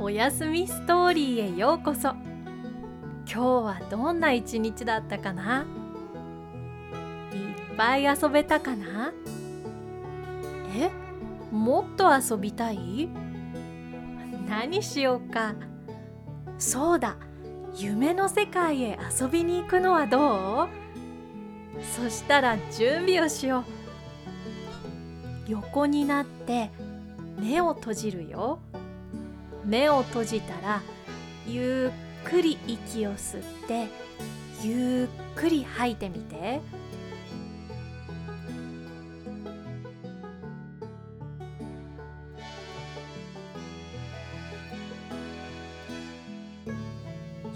おやすみストーリーへようこそ。今日はどんな一日だったかな？いっぱい遊べたかな？え？もっと遊びたい？何しようか？そうだ。夢の世界へ遊びに行くのはどう？そしたら準備をしよう。横になって目を閉じるよ。目を閉じたらゆっくり息を吸ってゆっくり吐いてみて。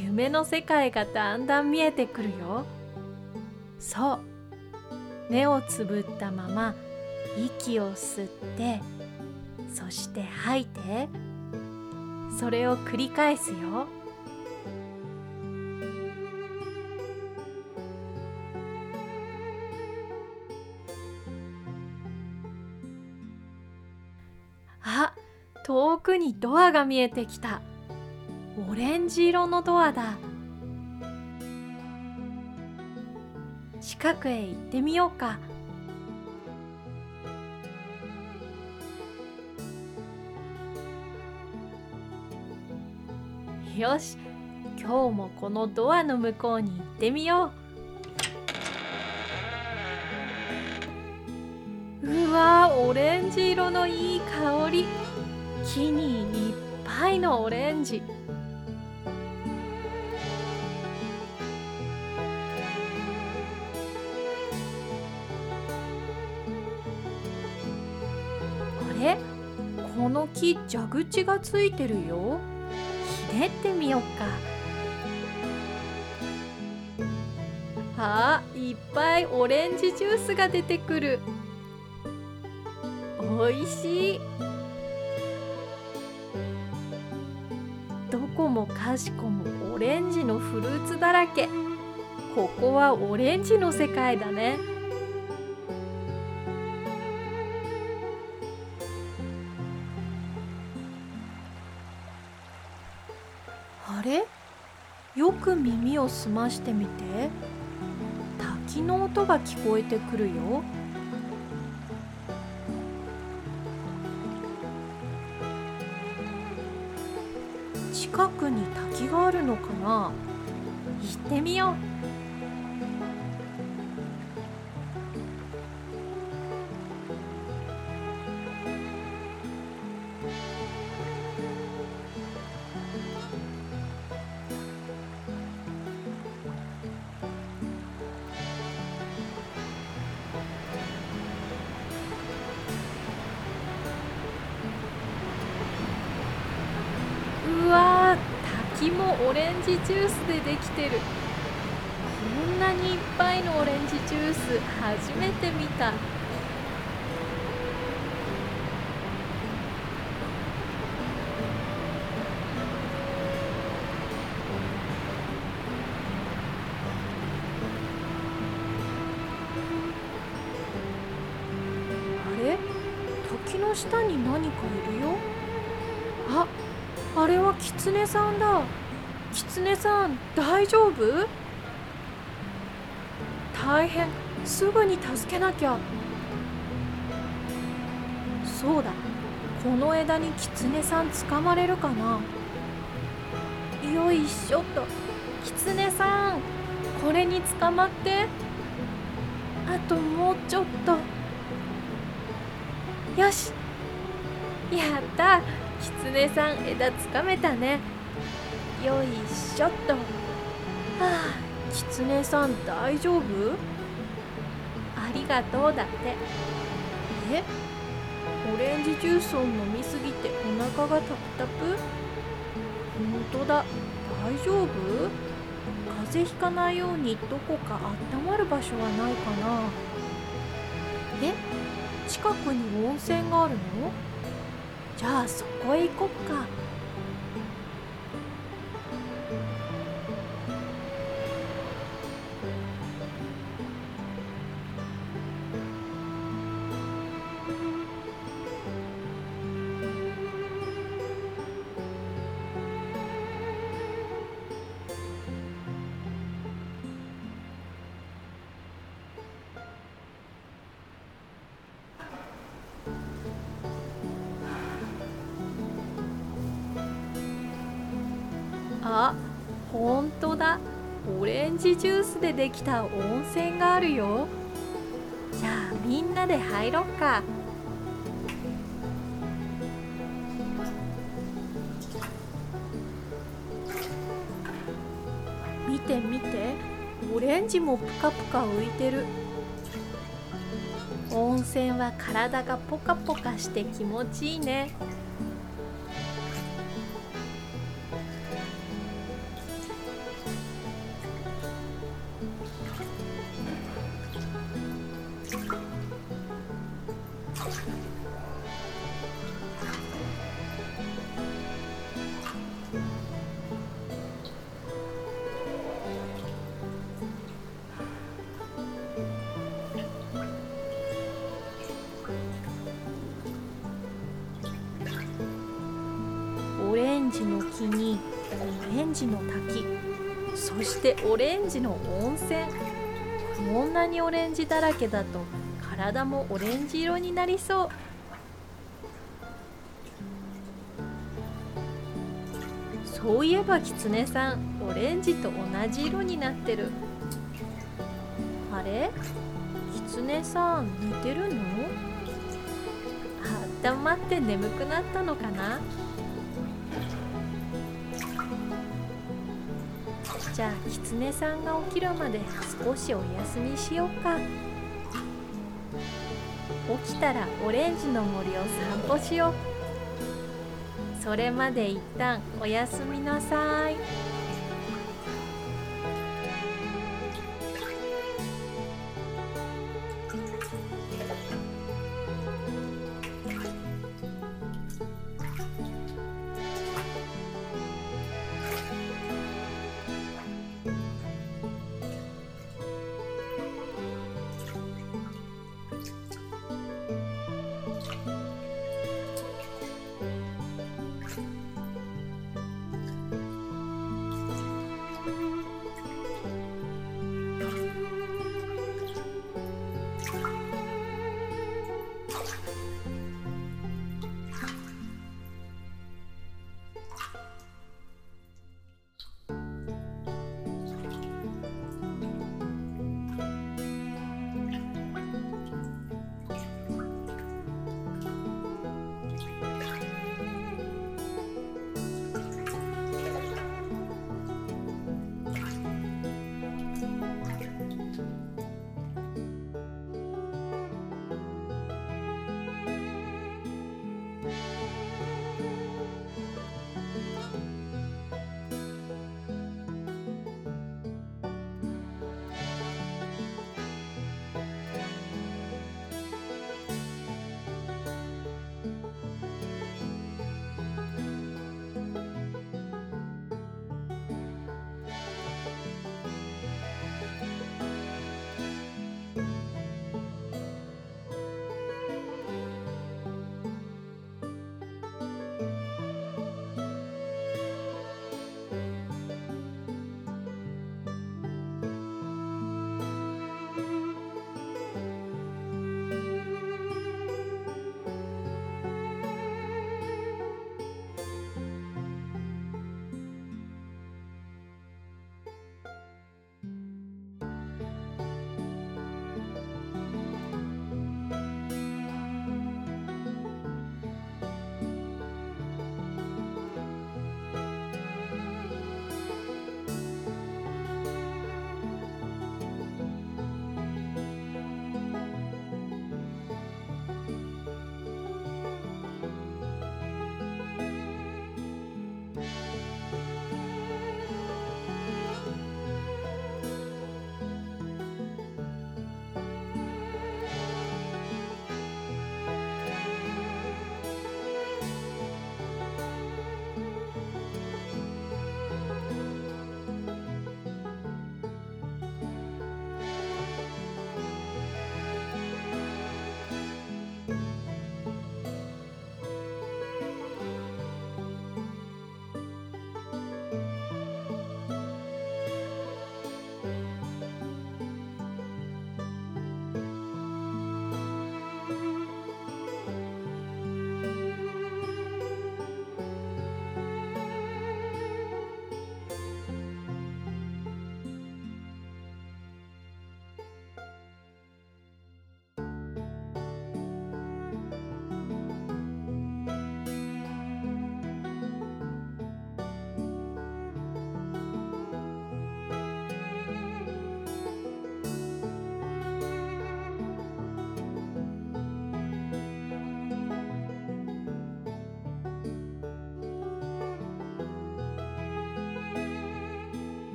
夢の世界がだんだん見えてくるよ。そう。目をつぶったまま息を吸ってそして吐いて。それを繰り返すよ。あ遠くにドアが見えてきた。オレンジ色のドアだ。近くへ行ってみようか。よし。今日もこのドアの向こうに行ってみよう。うわオレンジ色のいい香り。木にいっぱいのオレンジ。あれ？この木蛇口がついてるよ。ひねってみようか。あいっぱいオレンジジュースが出てくる。おいしい。どこもかしこもオレンジのフルーツだらけ。ここはオレンジの世界だね。あれよく耳を澄ましてみて。滝の音が聞こえてくるよ。近くに滝があるのかな？行ってみよう。もオレンジジュースでできてる。こんなにいっぱいのオレンジジュース初めて見た。あれ？滝の下に何かいるよ。れはキツネさんだ。キツネさん大丈夫？大変。すぐに助けなきゃ。そうだ。この枝にキツネさん捕まれるかな。よいしょっと。キツネさんこれに捕まって。あともうちょっと。よし。やった。キツネさん枝つかめたね。よいしょっと。はあキツネさん大丈夫？ありがとうだって。え？オレンジジュースを飲みすぎてお腹がタプタプ？本当だ。大丈夫？風邪ひかないようにどこか温まる場所はないかな。え？近くに温泉があるの？じゃあそこへ行こっか。ほんとだ。オレンジジュースでできた温泉があるよ。じゃあみんなで入ろっか。見て見て。オレンジもプカプカ浮いてる。温泉は体がポカポカして気持ちいいね。ンジの滝。そしてオレンジの温泉。こんなにオレンジだらけだと体もオレンジ色になりそう。そういえばキツネさんオレンジと同じ色になってる。あれ？キツネさん寝てるの？あったまって眠くなったのかな？じゃあキツネさんが起きるまで少しお休みしようか起きたらオレンジの森を散歩しようそれまで一旦おやすみなさい。